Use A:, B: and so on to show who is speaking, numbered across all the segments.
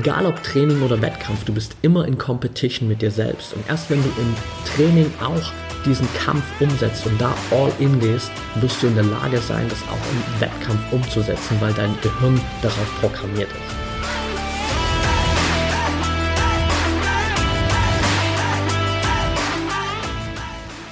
A: Egal ob Training oder Wettkampf, du bist immer in Competition mit dir selbst. Und erst wenn du im Training auch diesen Kampf umsetzt und da all in gehst, wirst du in der Lage sein, das auch im Wettkampf umzusetzen, weil dein Gehirn darauf programmiert ist.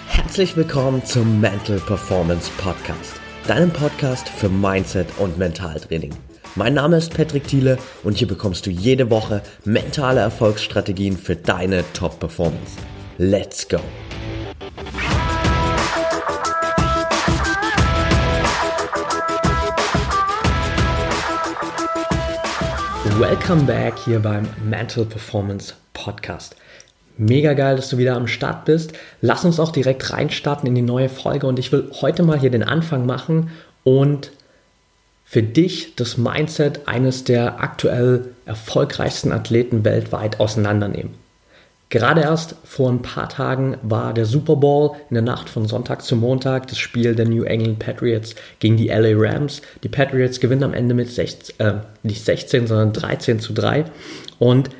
A: Herzlich willkommen zum Mental Performance Podcast, deinem Podcast für Mindset und Mentaltraining. Mein Name ist Patrick Thiele und hier bekommst du jede Woche mentale Erfolgsstrategien für deine Top-Performance. Let's go! Welcome back hier beim Mental Performance Podcast. Mega geil, dass du wieder am Start bist. Lass uns auch direkt reinstarten in die neue Folge und ich will heute mal hier den Anfang machen und für dich das Mindset eines der aktuell erfolgreichsten Athleten weltweit auseinandernehmen. Gerade erst vor ein paar Tagen war der Super Bowl in der Nacht von Sonntag zu Montag das Spiel der New England Patriots gegen die LA Rams. Die Patriots gewinnen am Ende mit 16, äh, nicht 16, sondern 13 zu 3. Und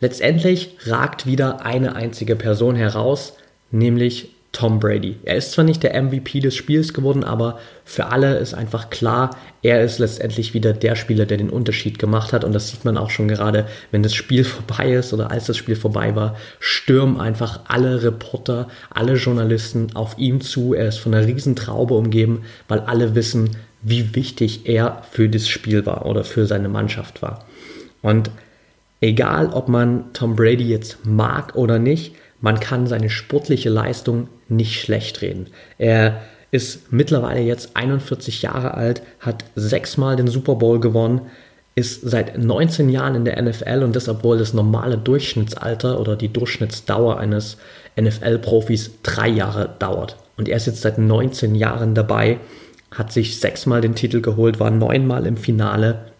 A: letztendlich ragt wieder eine einzige Person heraus, nämlich Tom Brady. Er ist zwar nicht der MVP des Spiels geworden, aber für alle ist einfach klar, er ist letztendlich wieder der Spieler, der den Unterschied gemacht hat. Und das sieht man auch schon gerade, wenn das Spiel vorbei ist oder als das Spiel vorbei war, stürmen einfach alle Reporter, alle Journalisten auf ihm zu. Er ist von einer Riesentraube umgeben, weil alle wissen, wie wichtig er für das Spiel war oder für seine Mannschaft war. Und egal, ob man Tom Brady jetzt mag oder nicht, man kann seine sportliche Leistung nicht schlecht reden. Er ist mittlerweile jetzt 41 Jahre alt, hat sechsmal den Super Bowl gewonnen, ist seit 19 Jahren in der NFL und das, obwohl das normale Durchschnittsalter oder die Durchschnittsdauer eines NFL-Profis drei Jahre dauert. Und er ist jetzt seit 19 Jahren dabei, hat sich sechsmal den Titel geholt, war neunmal im Finale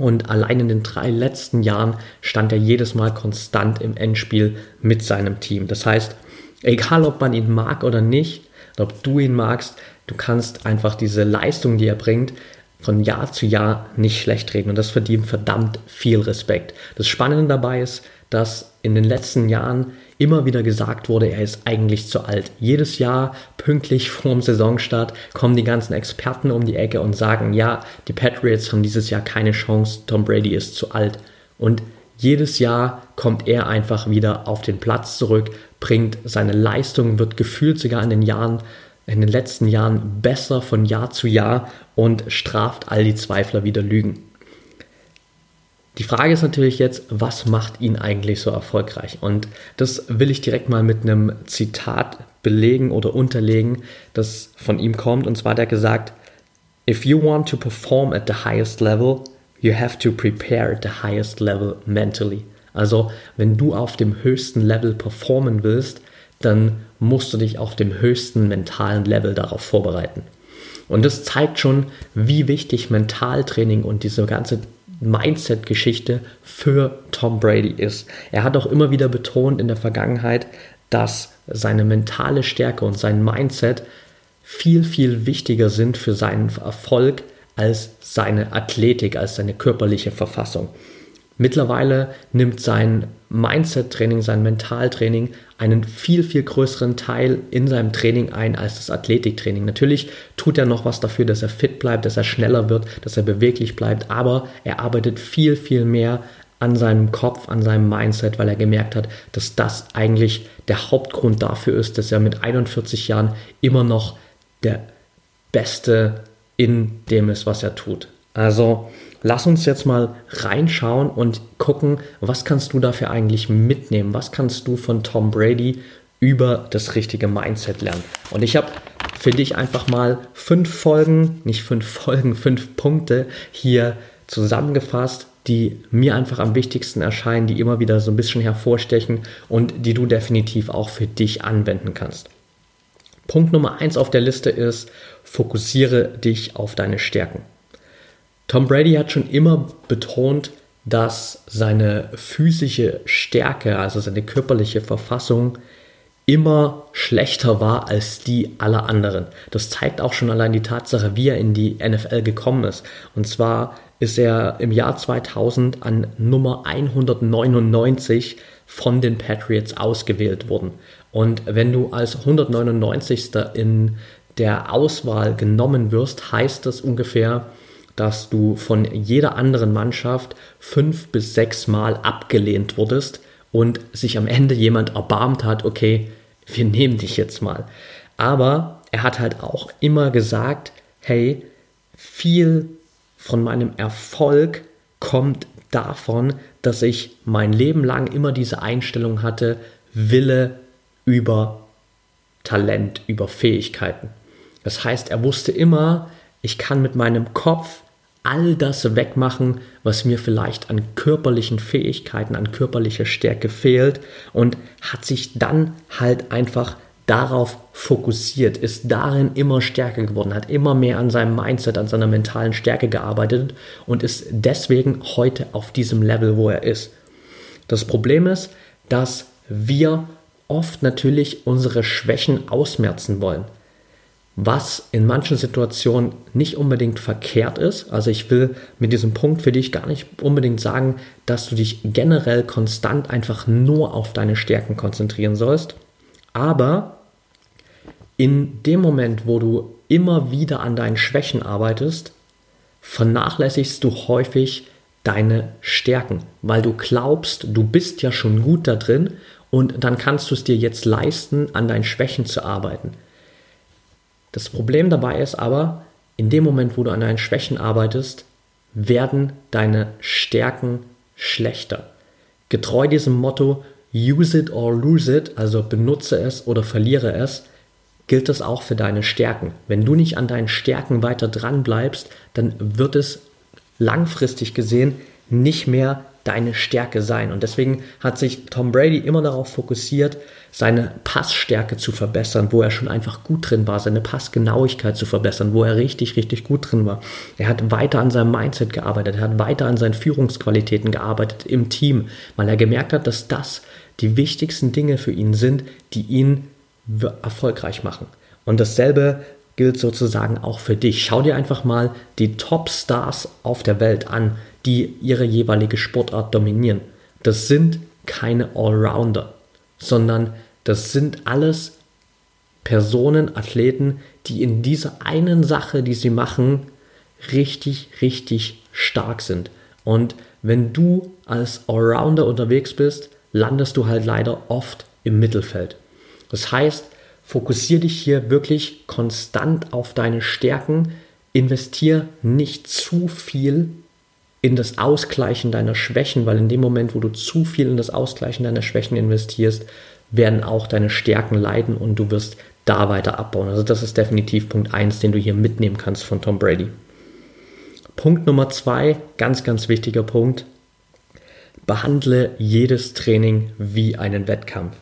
A: und allein in den drei letzten Jahren stand er jedes Mal konstant im Endspiel mit seinem Team. Das heißt, egal ob man ihn mag oder nicht, ob du ihn magst, du kannst einfach diese Leistung, die er bringt, von Jahr zu Jahr nicht schlecht reden. Und das verdient verdammt viel Respekt. Das Spannende dabei ist, dass in den letzten Jahren immer wieder gesagt wurde, er ist eigentlich zu alt. Jedes Jahr pünktlich vorm Saisonstart kommen die ganzen Experten um die Ecke und sagen, ja, die Patriots haben dieses Jahr keine Chance, Tom Brady ist zu alt. Und jedes Jahr kommt er einfach wieder auf den Platz zurück, bringt seine Leistung, wird gefühlt sogar in den Jahren, in den letzten Jahren besser von Jahr zu Jahr und straft all die Zweifler wieder Lügen. Die Frage ist natürlich jetzt, was macht ihn eigentlich so erfolgreich? Und das will ich direkt mal mit einem Zitat belegen oder unterlegen, das von ihm kommt. Und zwar hat er gesagt, If you want to perform at the highest level, you have to prepare at the highest level mentally. Also, wenn du auf dem höchsten Level performen willst, dann musst du dich auf dem höchsten mentalen Level darauf vorbereiten. Und das zeigt schon, wie wichtig Mentaltraining und diese ganze Mindset-Geschichte für Tom Brady ist. Er hat auch immer wieder betont in der Vergangenheit, dass seine mentale Stärke und sein Mindset viel, viel wichtiger sind für seinen Erfolg als seine Athletik, als seine körperliche Verfassung. Mittlerweile nimmt sein Mindset-Training, sein Mentaltraining einen viel, viel größeren Teil in seinem Training ein als das Athletiktraining. Natürlich tut er noch was dafür, dass er fit bleibt, dass er schneller wird, dass er beweglich bleibt, aber er arbeitet viel, viel mehr an seinem Kopf, an seinem Mindset, weil er gemerkt hat, dass das eigentlich der Hauptgrund dafür ist, dass er mit 41 Jahren immer noch der Beste in dem ist, was er tut. Also lass uns jetzt mal reinschauen und gucken, was kannst du dafür eigentlich mitnehmen? Was kannst du von Tom Brady über das richtige Mindset lernen? Und ich habe für dich einfach mal fünf Folgen, nicht fünf Folgen, fünf Punkte hier zusammengefasst, die mir einfach am wichtigsten erscheinen, die immer wieder so ein bisschen hervorstechen und die du definitiv auch für dich anwenden kannst. Punkt Nummer eins auf der Liste ist, fokussiere dich auf deine Stärken. Tom Brady hat schon immer betont, dass seine physische Stärke, also seine körperliche Verfassung, immer schlechter war als die aller anderen. Das zeigt auch schon allein die Tatsache, wie er in die NFL gekommen ist. Und zwar ist er im Jahr 2000 an Nummer 199 von den Patriots ausgewählt worden. Und wenn du als 199. in der Auswahl genommen wirst, heißt das ungefähr, dass du von jeder anderen Mannschaft fünf bis sechs Mal abgelehnt wurdest und sich am Ende jemand erbarmt hat, okay, wir nehmen dich jetzt mal. Aber er hat halt auch immer gesagt, hey, viel von meinem Erfolg kommt davon, dass ich mein Leben lang immer diese Einstellung hatte, Wille über Talent, über Fähigkeiten. Das heißt, er wusste immer, ich kann mit meinem Kopf all das wegmachen, was mir vielleicht an körperlichen Fähigkeiten, an körperlicher Stärke fehlt und hat sich dann halt einfach darauf fokussiert, ist darin immer stärker geworden, hat immer mehr an seinem Mindset, an seiner mentalen Stärke gearbeitet und ist deswegen heute auf diesem Level, wo er ist. Das Problem ist, dass wir oft natürlich unsere Schwächen ausmerzen wollen was in manchen Situationen nicht unbedingt verkehrt ist. Also ich will mit diesem Punkt für dich gar nicht unbedingt sagen, dass du dich generell konstant einfach nur auf deine Stärken konzentrieren sollst. Aber in dem Moment, wo du immer wieder an deinen Schwächen arbeitest, vernachlässigst du häufig deine Stärken, weil du glaubst, du bist ja schon gut da drin und dann kannst du es dir jetzt leisten, an deinen Schwächen zu arbeiten. Das Problem dabei ist aber, in dem Moment, wo du an deinen Schwächen arbeitest, werden deine Stärken schlechter. Getreu diesem Motto, use it or lose it, also benutze es oder verliere es, gilt das auch für deine Stärken. Wenn du nicht an deinen Stärken weiter dran bleibst, dann wird es langfristig gesehen nicht mehr deine Stärke sein. Und deswegen hat sich Tom Brady immer darauf fokussiert, seine Passstärke zu verbessern, wo er schon einfach gut drin war, seine Passgenauigkeit zu verbessern, wo er richtig, richtig gut drin war. Er hat weiter an seinem Mindset gearbeitet, er hat weiter an seinen Führungsqualitäten gearbeitet im Team, weil er gemerkt hat, dass das die wichtigsten Dinge für ihn sind, die ihn erfolgreich machen. Und dasselbe gilt sozusagen auch für dich. Schau dir einfach mal die Top-Stars auf der Welt an, die ihre jeweilige Sportart dominieren. Das sind keine Allrounder sondern das sind alles Personen, Athleten, die in dieser einen Sache, die sie machen, richtig, richtig stark sind. Und wenn du als Allrounder unterwegs bist, landest du halt leider oft im Mittelfeld. Das heißt, fokussiere dich hier wirklich konstant auf deine Stärken, investiere nicht zu viel in das Ausgleichen deiner Schwächen, weil in dem Moment, wo du zu viel in das Ausgleichen deiner Schwächen investierst, werden auch deine Stärken leiden und du wirst da weiter abbauen. Also das ist definitiv Punkt 1, den du hier mitnehmen kannst von Tom Brady. Punkt Nummer 2, ganz, ganz wichtiger Punkt. Behandle jedes Training wie einen Wettkampf.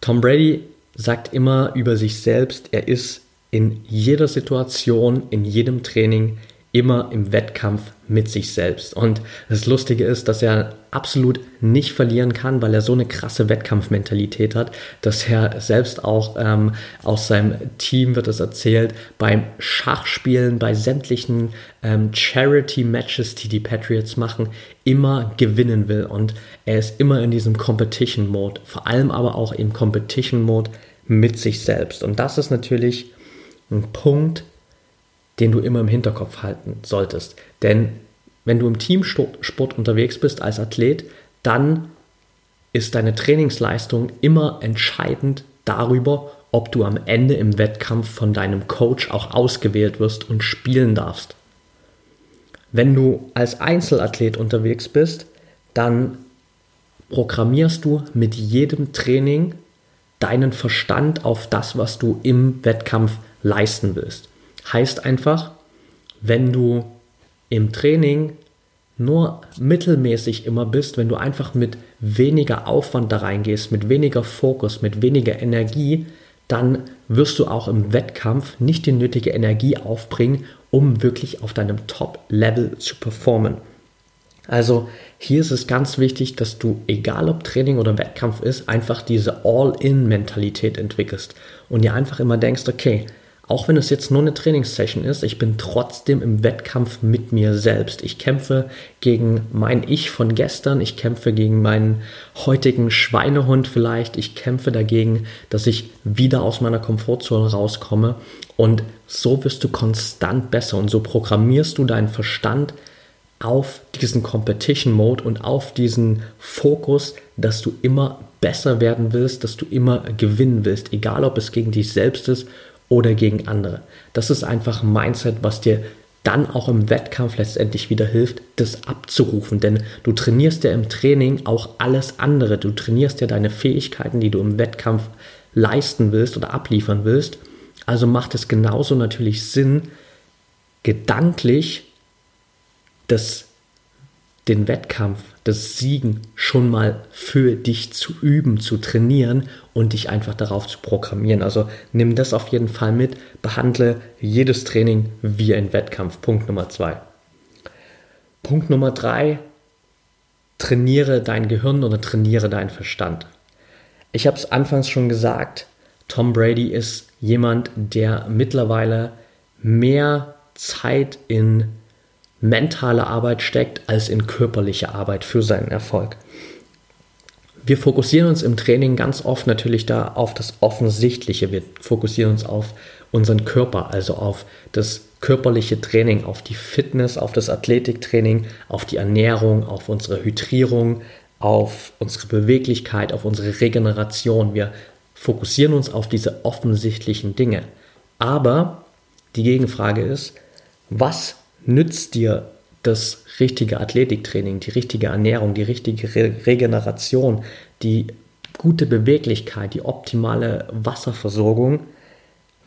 A: Tom Brady sagt immer über sich selbst, er ist in jeder Situation, in jedem Training immer im Wettkampf mit sich selbst. Und das Lustige ist, dass er absolut nicht verlieren kann, weil er so eine krasse Wettkampfmentalität hat, dass er selbst auch ähm, aus seinem Team wird es erzählt, beim Schachspielen, bei sämtlichen ähm, Charity-Matches, die die Patriots machen, immer gewinnen will. Und er ist immer in diesem Competition-Mode, vor allem aber auch im Competition-Mode mit sich selbst. Und das ist natürlich ein Punkt, den du immer im Hinterkopf halten solltest. Denn wenn du im Teamsport unterwegs bist als Athlet, dann ist deine Trainingsleistung immer entscheidend darüber, ob du am Ende im Wettkampf von deinem Coach auch ausgewählt wirst und spielen darfst. Wenn du als Einzelathlet unterwegs bist, dann programmierst du mit jedem Training deinen Verstand auf das, was du im Wettkampf leisten willst. Heißt einfach, wenn du im Training nur mittelmäßig immer bist, wenn du einfach mit weniger Aufwand da reingehst, mit weniger Fokus, mit weniger Energie, dann wirst du auch im Wettkampf nicht die nötige Energie aufbringen, um wirklich auf deinem Top-Level zu performen. Also hier ist es ganz wichtig, dass du, egal ob Training oder Wettkampf ist, einfach diese All-in-Mentalität entwickelst und dir einfach immer denkst, okay, auch wenn es jetzt nur eine Trainingssession ist, ich bin trotzdem im Wettkampf mit mir selbst. Ich kämpfe gegen mein Ich von gestern, ich kämpfe gegen meinen heutigen Schweinehund vielleicht, ich kämpfe dagegen, dass ich wieder aus meiner Komfortzone rauskomme und so wirst du konstant besser und so programmierst du deinen Verstand auf diesen Competition Mode und auf diesen Fokus, dass du immer besser werden willst, dass du immer gewinnen willst, egal ob es gegen dich selbst ist oder gegen andere. Das ist einfach ein Mindset, was dir dann auch im Wettkampf letztendlich wieder hilft, das abzurufen. Denn du trainierst ja im Training auch alles andere. Du trainierst ja deine Fähigkeiten, die du im Wettkampf leisten willst oder abliefern willst. Also macht es genauso natürlich Sinn, gedanklich das den Wettkampf, das Siegen schon mal für dich zu üben, zu trainieren und dich einfach darauf zu programmieren. Also nimm das auf jeden Fall mit, behandle jedes Training wie ein Wettkampf. Punkt Nummer zwei. Punkt Nummer drei, trainiere dein Gehirn oder trainiere deinen Verstand. Ich habe es anfangs schon gesagt, Tom Brady ist jemand, der mittlerweile mehr Zeit in mentale Arbeit steckt als in körperliche Arbeit für seinen Erfolg. Wir fokussieren uns im Training ganz oft natürlich da auf das Offensichtliche. Wir fokussieren uns auf unseren Körper, also auf das körperliche Training, auf die Fitness, auf das Athletiktraining, auf die Ernährung, auf unsere Hydrierung, auf unsere Beweglichkeit, auf unsere Regeneration. Wir fokussieren uns auf diese offensichtlichen Dinge. Aber die Gegenfrage ist, was nützt dir das richtige Athletiktraining, die richtige Ernährung, die richtige Re Regeneration, die gute Beweglichkeit, die optimale Wasserversorgung,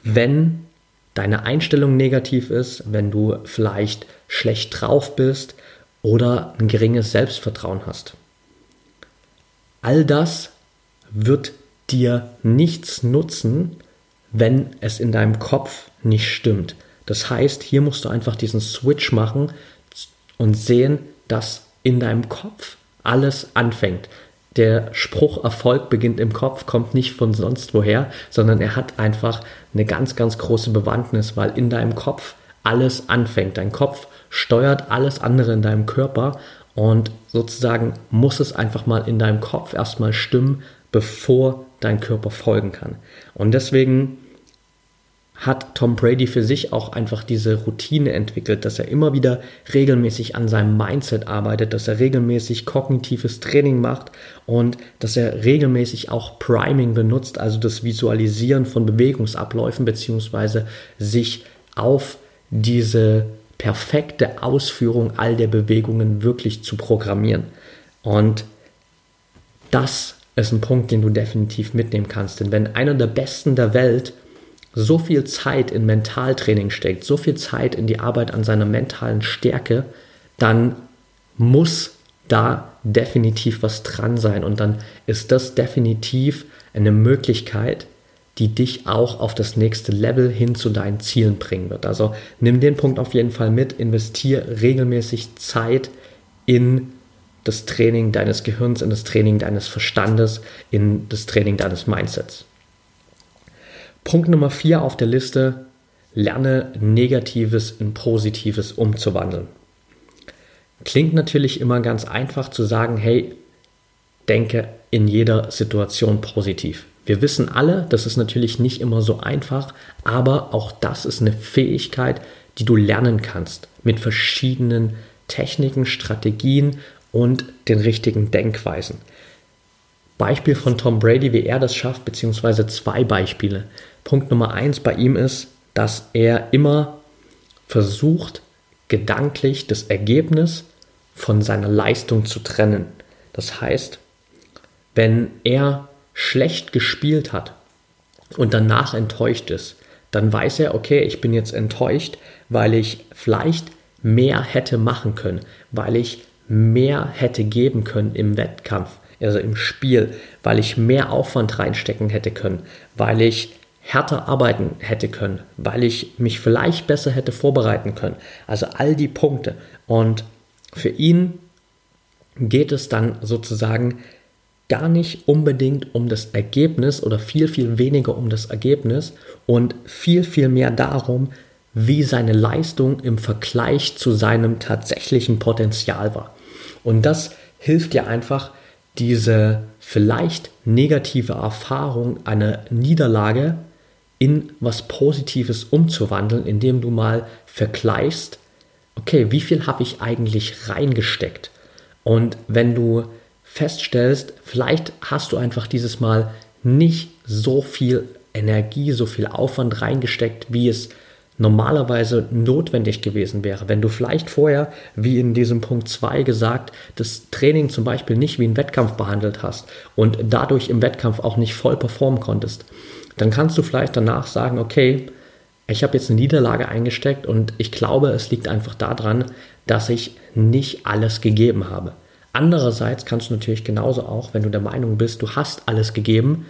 A: wenn deine Einstellung negativ ist, wenn du vielleicht schlecht drauf bist oder ein geringes Selbstvertrauen hast. All das wird dir nichts nutzen, wenn es in deinem Kopf nicht stimmt. Das heißt, hier musst du einfach diesen Switch machen und sehen, dass in deinem Kopf alles anfängt. Der Spruch Erfolg beginnt im Kopf kommt nicht von sonst woher, sondern er hat einfach eine ganz, ganz große Bewandtnis, weil in deinem Kopf alles anfängt. Dein Kopf steuert alles andere in deinem Körper und sozusagen muss es einfach mal in deinem Kopf erstmal stimmen, bevor dein Körper folgen kann. Und deswegen hat Tom Brady für sich auch einfach diese Routine entwickelt, dass er immer wieder regelmäßig an seinem Mindset arbeitet, dass er regelmäßig kognitives Training macht und dass er regelmäßig auch Priming benutzt, also das Visualisieren von Bewegungsabläufen beziehungsweise sich auf diese perfekte Ausführung all der Bewegungen wirklich zu programmieren. Und das ist ein Punkt, den du definitiv mitnehmen kannst. Denn wenn einer der Besten der Welt so viel Zeit in Mentaltraining steckt, so viel Zeit in die Arbeit an seiner mentalen Stärke, dann muss da definitiv was dran sein. Und dann ist das definitiv eine Möglichkeit, die dich auch auf das nächste Level hin zu deinen Zielen bringen wird. Also nimm den Punkt auf jeden Fall mit, investiere regelmäßig Zeit in das Training deines Gehirns, in das Training deines Verstandes, in das Training deines Mindsets. Punkt Nummer vier auf der Liste, lerne Negatives in Positives umzuwandeln. Klingt natürlich immer ganz einfach zu sagen, hey, denke in jeder Situation positiv. Wir wissen alle, das ist natürlich nicht immer so einfach, aber auch das ist eine Fähigkeit, die du lernen kannst mit verschiedenen Techniken, Strategien und den richtigen Denkweisen. Beispiel von Tom Brady, wie er das schafft, beziehungsweise zwei Beispiele. Punkt Nummer eins bei ihm ist, dass er immer versucht, gedanklich das Ergebnis von seiner Leistung zu trennen. Das heißt, wenn er schlecht gespielt hat und danach enttäuscht ist, dann weiß er, okay, ich bin jetzt enttäuscht, weil ich vielleicht mehr hätte machen können, weil ich mehr hätte geben können im Wettkampf, also im Spiel, weil ich mehr Aufwand reinstecken hätte können, weil ich härter arbeiten hätte können, weil ich mich vielleicht besser hätte vorbereiten können. Also all die Punkte. Und für ihn geht es dann sozusagen gar nicht unbedingt um das Ergebnis oder viel, viel weniger um das Ergebnis und viel, viel mehr darum, wie seine Leistung im Vergleich zu seinem tatsächlichen Potenzial war. Und das hilft dir einfach, diese vielleicht negative Erfahrung einer Niederlage in was Positives umzuwandeln, indem du mal vergleichst, okay, wie viel habe ich eigentlich reingesteckt? Und wenn du feststellst, vielleicht hast du einfach dieses Mal nicht so viel Energie, so viel Aufwand reingesteckt, wie es normalerweise notwendig gewesen wäre. Wenn du vielleicht vorher, wie in diesem Punkt 2 gesagt, das Training zum Beispiel nicht wie ein Wettkampf behandelt hast und dadurch im Wettkampf auch nicht voll performen konntest, dann kannst du vielleicht danach sagen, okay, ich habe jetzt eine Niederlage eingesteckt und ich glaube, es liegt einfach daran, dass ich nicht alles gegeben habe. Andererseits kannst du natürlich genauso auch, wenn du der Meinung bist, du hast alles gegeben,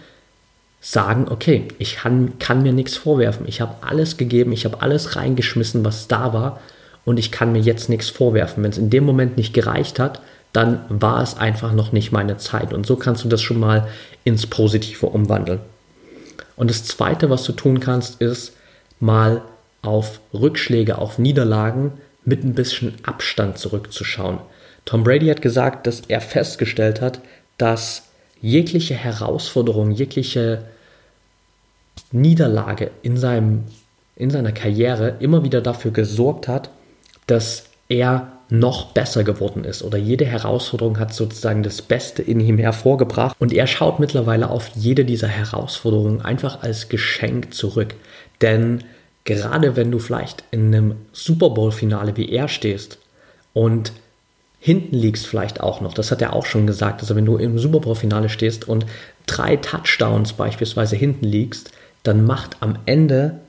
A: sagen, okay, ich kann, kann mir nichts vorwerfen. Ich habe alles gegeben, ich habe alles reingeschmissen, was da war und ich kann mir jetzt nichts vorwerfen. Wenn es in dem Moment nicht gereicht hat, dann war es einfach noch nicht meine Zeit. Und so kannst du das schon mal ins Positive umwandeln. Und das Zweite, was du tun kannst, ist mal auf Rückschläge, auf Niederlagen mit ein bisschen Abstand zurückzuschauen. Tom Brady hat gesagt, dass er festgestellt hat, dass jegliche Herausforderung, jegliche Niederlage in, seinem, in seiner Karriere immer wieder dafür gesorgt hat, dass er noch besser geworden ist oder jede Herausforderung hat sozusagen das Beste in ihm hervorgebracht und er schaut mittlerweile auf jede dieser Herausforderungen einfach als Geschenk zurück. Denn gerade wenn du vielleicht in einem Super Bowl-Finale wie er stehst und hinten liegst vielleicht auch noch, das hat er auch schon gesagt, also wenn du im Super Bowl-Finale stehst und drei Touchdowns beispielsweise hinten liegst, dann macht am Ende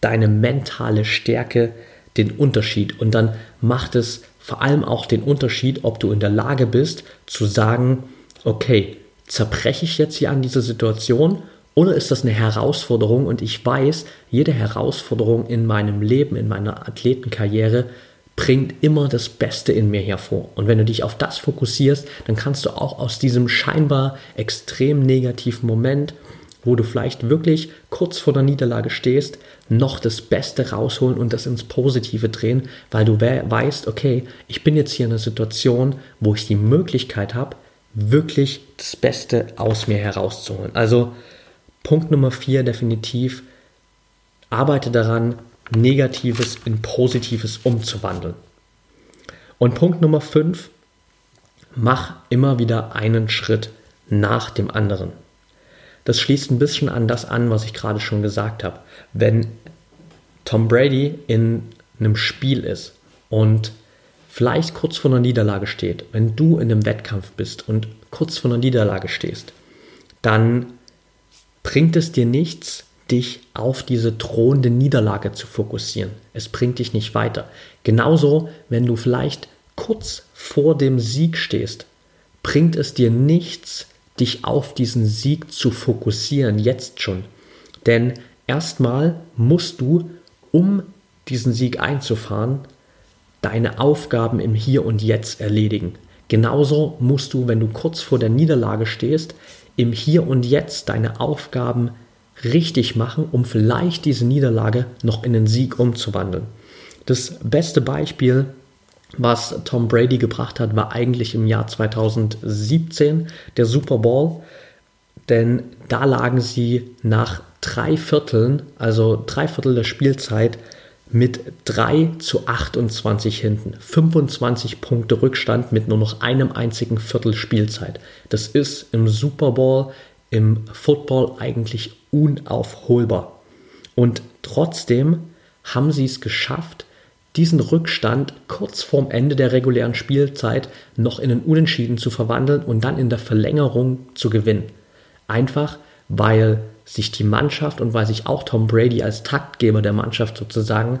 A: deine mentale Stärke den Unterschied. Und dann macht es vor allem auch den Unterschied, ob du in der Lage bist zu sagen, okay, zerbreche ich jetzt hier an dieser Situation oder ist das eine Herausforderung? Und ich weiß, jede Herausforderung in meinem Leben, in meiner Athletenkarriere bringt immer das Beste in mir hervor. Und wenn du dich auf das fokussierst, dann kannst du auch aus diesem scheinbar extrem negativen Moment, wo du vielleicht wirklich kurz vor der Niederlage stehst, noch das Beste rausholen und das ins Positive drehen, weil du weißt, okay, ich bin jetzt hier in einer Situation, wo ich die Möglichkeit habe, wirklich das Beste aus mir herauszuholen. Also Punkt Nummer vier definitiv, arbeite daran, Negatives in Positives umzuwandeln. Und Punkt Nummer 5, mach immer wieder einen Schritt nach dem anderen. Das schließt ein bisschen an das an, was ich gerade schon gesagt habe. Wenn Tom Brady in einem Spiel ist und vielleicht kurz vor einer Niederlage steht, wenn du in einem Wettkampf bist und kurz vor einer Niederlage stehst, dann bringt es dir nichts, dich auf diese drohende Niederlage zu fokussieren. Es bringt dich nicht weiter. Genauso, wenn du vielleicht kurz vor dem Sieg stehst, bringt es dir nichts, dich auf diesen Sieg zu fokussieren, jetzt schon. Denn erstmal musst du, um diesen Sieg einzufahren, deine Aufgaben im Hier und Jetzt erledigen. Genauso musst du, wenn du kurz vor der Niederlage stehst, im Hier und Jetzt deine Aufgaben richtig machen, um vielleicht diese Niederlage noch in einen Sieg umzuwandeln. Das beste Beispiel, was Tom Brady gebracht hat, war eigentlich im Jahr 2017 der Super Bowl, denn da lagen sie nach drei Vierteln, also drei Viertel der Spielzeit, mit 3 zu 28 hinten. 25 Punkte Rückstand mit nur noch einem einzigen Viertel Spielzeit. Das ist im Super Bowl, im Football eigentlich unaufholbar. Und trotzdem haben sie es geschafft, diesen Rückstand kurz vorm Ende der regulären Spielzeit noch in einen Unentschieden zu verwandeln und dann in der Verlängerung zu gewinnen. Einfach weil sich die Mannschaft und weil sich auch Tom Brady als Taktgeber der Mannschaft sozusagen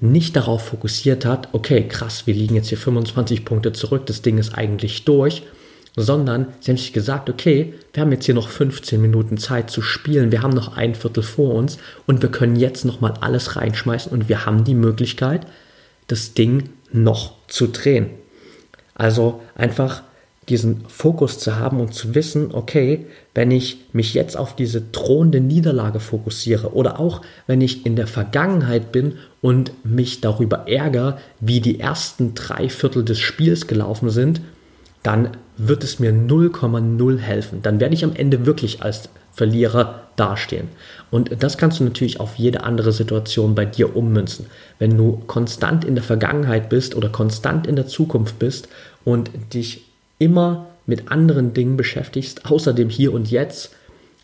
A: nicht darauf fokussiert hat, okay, krass, wir liegen jetzt hier 25 Punkte zurück, das Ding ist eigentlich durch, sondern sie haben sich gesagt, okay, wir haben jetzt hier noch 15 Minuten Zeit zu spielen, wir haben noch ein Viertel vor uns und wir können jetzt nochmal alles reinschmeißen und wir haben die Möglichkeit, das Ding noch zu drehen. Also einfach diesen Fokus zu haben und zu wissen, okay, wenn ich mich jetzt auf diese drohende Niederlage fokussiere oder auch wenn ich in der Vergangenheit bin und mich darüber ärgere, wie die ersten drei Viertel des Spiels gelaufen sind, dann wird es mir 0,0 helfen. Dann werde ich am Ende wirklich als Verlierer dastehen. Und das kannst du natürlich auf jede andere Situation bei dir ummünzen. Wenn du konstant in der Vergangenheit bist oder konstant in der Zukunft bist und dich immer mit anderen Dingen beschäftigst, außer dem Hier und Jetzt,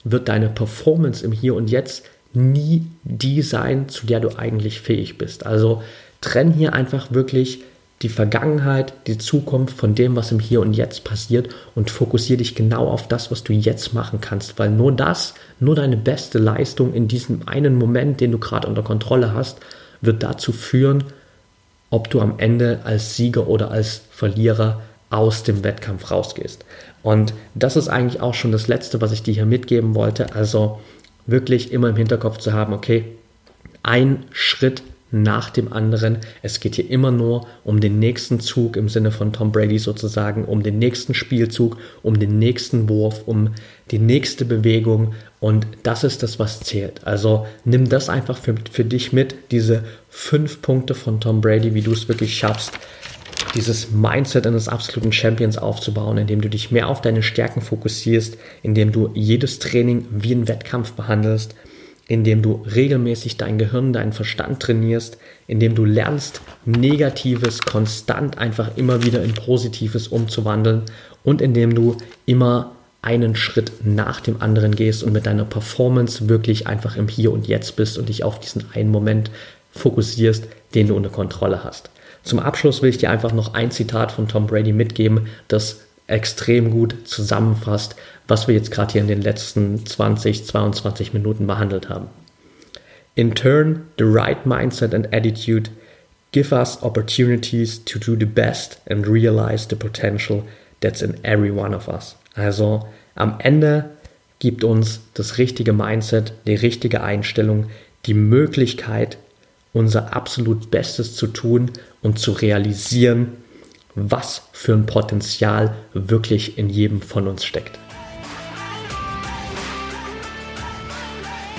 A: wird deine Performance im Hier und Jetzt nie die sein, zu der du eigentlich fähig bist. Also trenn hier einfach wirklich die Vergangenheit, die Zukunft von dem, was im Hier und Jetzt passiert und fokussiere dich genau auf das, was du jetzt machen kannst, weil nur das, nur deine beste Leistung in diesem einen Moment, den du gerade unter Kontrolle hast, wird dazu führen, ob du am Ende als Sieger oder als Verlierer aus dem Wettkampf rausgehst. Und das ist eigentlich auch schon das Letzte, was ich dir hier mitgeben wollte. Also wirklich immer im Hinterkopf zu haben, okay, ein Schritt nach dem anderen. Es geht hier immer nur um den nächsten Zug im Sinne von Tom Brady sozusagen, um den nächsten Spielzug, um den nächsten Wurf, um die nächste Bewegung. Und das ist das, was zählt. Also nimm das einfach für, für dich mit, diese fünf Punkte von Tom Brady, wie du es wirklich schaffst, dieses Mindset eines absoluten Champions aufzubauen, indem du dich mehr auf deine Stärken fokussierst, indem du jedes Training wie einen Wettkampf behandelst, indem du regelmäßig dein Gehirn, deinen Verstand trainierst, indem du lernst, Negatives konstant einfach immer wieder in Positives umzuwandeln und indem du immer einen Schritt nach dem anderen gehst und mit deiner Performance wirklich einfach im Hier und Jetzt bist und dich auf diesen einen Moment fokussierst, den du unter Kontrolle hast. Zum Abschluss will ich dir einfach noch ein Zitat von Tom Brady mitgeben, das extrem gut zusammenfasst, was wir jetzt gerade hier in den letzten 20, 22 Minuten behandelt haben. In turn, the right mindset and attitude give us opportunities to do the best and realize the potential that's in every one of us. Also am Ende gibt uns das richtige Mindset, die richtige Einstellung, die Möglichkeit, unser absolut Bestes zu tun und zu realisieren, was für ein Potenzial wirklich in jedem von uns steckt.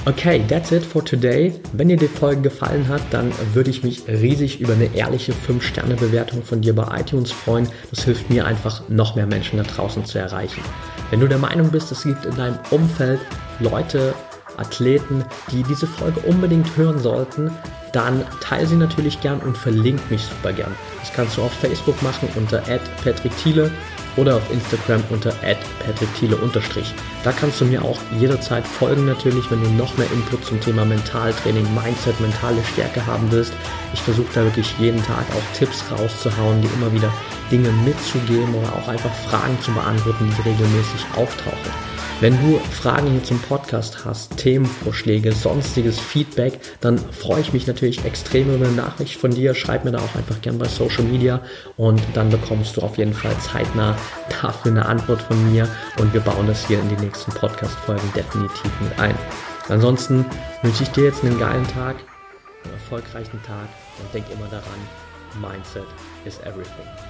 A: Okay, that's it for today. Wenn dir die Folge gefallen hat, dann würde ich mich riesig über eine ehrliche 5-Sterne-Bewertung von dir bei iTunes freuen. Das hilft mir einfach, noch mehr Menschen da draußen zu erreichen. Wenn du der Meinung bist, es gibt in deinem Umfeld Leute, Athleten, die diese Folge unbedingt hören sollten, dann teile sie natürlich gern und verlinke mich super gern. Das kannst du auf Facebook machen unter @patrickthiele oder auf Instagram unter @patrickthiele Da kannst du mir auch jederzeit folgen natürlich, wenn du noch mehr Input zum Thema Mentaltraining, Mindset, mentale Stärke haben willst. Ich versuche da wirklich jeden Tag auch Tipps rauszuhauen, die immer wieder Dinge mitzugeben oder auch einfach Fragen zu beantworten, die regelmäßig auftauchen. Wenn du Fragen hier zum Podcast hast, Themenvorschläge, sonstiges Feedback, dann freue ich mich natürlich extrem über eine Nachricht von dir. Schreib mir da auch einfach gern bei Social Media und dann bekommst du auf jeden Fall zeitnah dafür eine Antwort von mir und wir bauen das hier in die nächsten Podcast-Folgen definitiv mit ein. Ansonsten wünsche ich dir jetzt einen geilen Tag, einen erfolgreichen Tag und denk immer daran, Mindset is everything.